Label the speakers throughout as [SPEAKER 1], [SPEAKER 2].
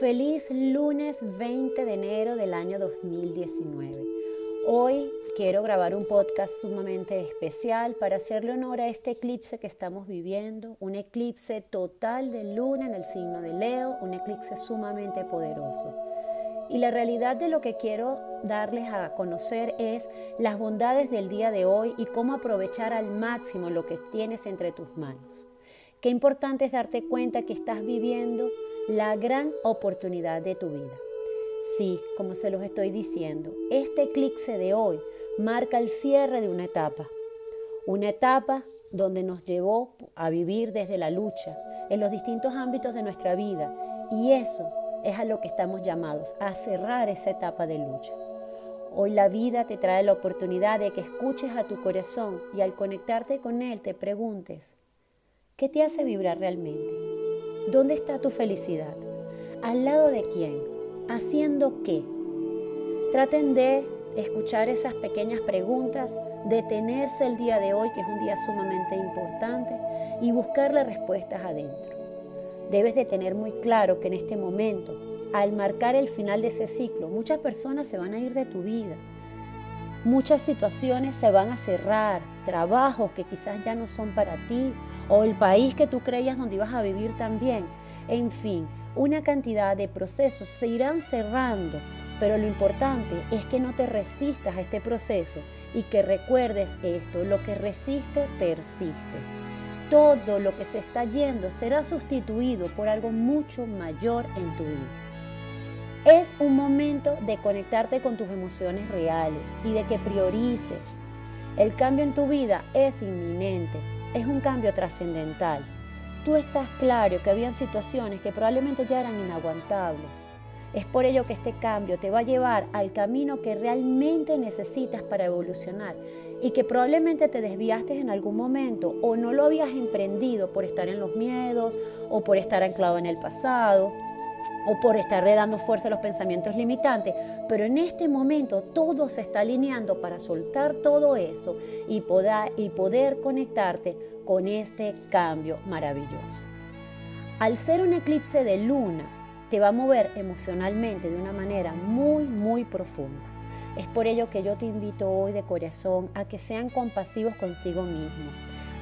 [SPEAKER 1] Feliz lunes 20 de enero del año 2019. Hoy quiero grabar un podcast sumamente especial para hacerle honor a este eclipse que estamos viviendo, un eclipse total de luna en el signo de Leo, un eclipse sumamente poderoso. Y la realidad de lo que quiero darles a conocer es las bondades del día de hoy y cómo aprovechar al máximo lo que tienes entre tus manos. Qué importante es darte cuenta que estás viviendo la gran oportunidad de tu vida. Sí, como se los estoy diciendo, este eclipse de hoy marca el cierre de una etapa. Una etapa donde nos llevó a vivir desde la lucha en los distintos ámbitos de nuestra vida. Y eso es a lo que estamos llamados, a cerrar esa etapa de lucha. Hoy la vida te trae la oportunidad de que escuches a tu corazón y al conectarte con él te preguntes, ¿qué te hace vibrar realmente? ¿Dónde está tu felicidad? ¿Al lado de quién? ¿Haciendo qué? Traten de escuchar esas pequeñas preguntas, detenerse el día de hoy, que es un día sumamente importante, y buscarle respuestas adentro. Debes de tener muy claro que en este momento, al marcar el final de ese ciclo, muchas personas se van a ir de tu vida. Muchas situaciones se van a cerrar, trabajos que quizás ya no son para ti, o el país que tú creías donde ibas a vivir también. En fin, una cantidad de procesos se irán cerrando, pero lo importante es que no te resistas a este proceso y que recuerdes esto, lo que resiste persiste. Todo lo que se está yendo será sustituido por algo mucho mayor en tu vida. Es un momento de conectarte con tus emociones reales y de que priorices. El cambio en tu vida es inminente es un cambio trascendental. Tú estás claro que habían situaciones que probablemente ya eran inaguantables. Es por ello que este cambio te va a llevar al camino que realmente necesitas para evolucionar y que probablemente te desviaste en algún momento o no lo habías emprendido por estar en los miedos o por estar anclado en el pasado o por estar dando fuerza a los pensamientos limitantes, pero en este momento todo se está alineando para soltar todo eso y poder, y poder conectarte con este cambio maravilloso. Al ser un eclipse de luna, te va a mover emocionalmente de una manera muy, muy profunda. Es por ello que yo te invito hoy de corazón a que sean compasivos consigo mismo,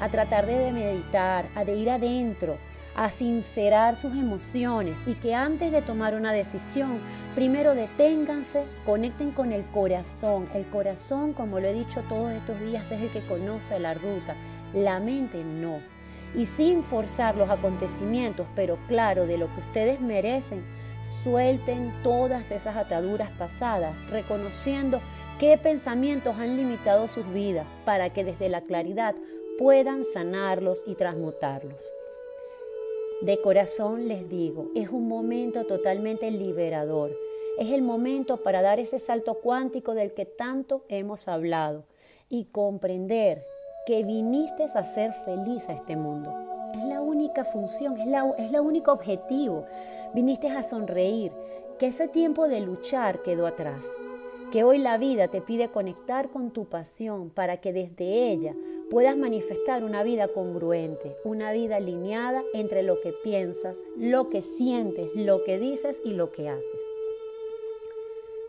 [SPEAKER 1] a tratar de meditar, a de ir adentro, a sincerar sus emociones y que antes de tomar una decisión, primero deténganse, conecten con el corazón. El corazón, como lo he dicho todos estos días, es el que conoce la ruta, la mente no. Y sin forzar los acontecimientos, pero claro, de lo que ustedes merecen, suelten todas esas ataduras pasadas, reconociendo qué pensamientos han limitado sus vidas para que desde la claridad puedan sanarlos y transmutarlos. De corazón les digo, es un momento totalmente liberador. Es el momento para dar ese salto cuántico del que tanto hemos hablado y comprender que viniste a ser feliz a este mundo. Es la única función, es, la, es el único objetivo. Viniste a sonreír, que ese tiempo de luchar quedó atrás. Que hoy la vida te pide conectar con tu pasión para que desde ella puedas manifestar una vida congruente, una vida alineada entre lo que piensas, lo que sientes, lo que dices y lo que haces.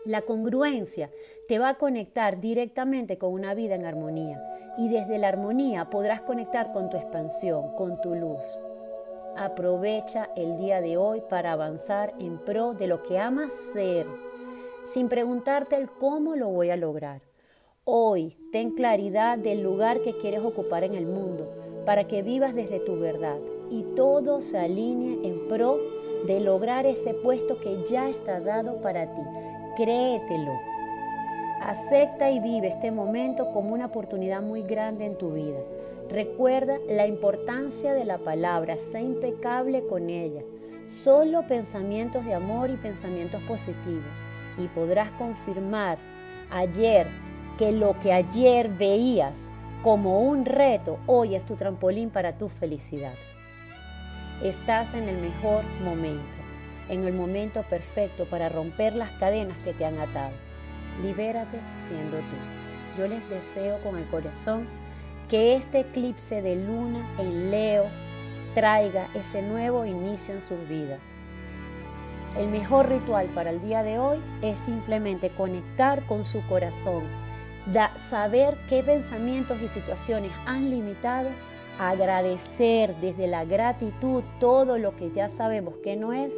[SPEAKER 1] La congruencia te va a conectar directamente con una vida en armonía y desde la armonía podrás conectar con tu expansión, con tu luz. Aprovecha el día de hoy para avanzar en pro de lo que amas ser, sin preguntarte el cómo lo voy a lograr. Hoy ten claridad del lugar que quieres ocupar en el mundo para que vivas desde tu verdad y todo se alinee en pro de lograr ese puesto que ya está dado para ti. Créetelo. Acepta y vive este momento como una oportunidad muy grande en tu vida. Recuerda la importancia de la palabra, sé impecable con ella. Solo pensamientos de amor y pensamientos positivos. Y podrás confirmar ayer que lo que ayer veías como un reto, hoy es tu trampolín para tu felicidad. Estás en el mejor momento, en el momento perfecto para romper las cadenas que te han atado. Libérate siendo tú. Yo les deseo con el corazón que este eclipse de luna en Leo traiga ese nuevo inicio en sus vidas. El mejor ritual para el día de hoy es simplemente conectar con su corazón, saber qué pensamientos y situaciones han limitado, agradecer desde la gratitud todo lo que ya sabemos que no es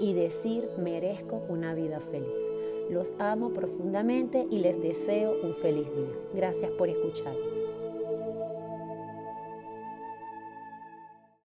[SPEAKER 1] y decir merezco una vida feliz. Los amo profundamente y les deseo un feliz día. Gracias por escuchar.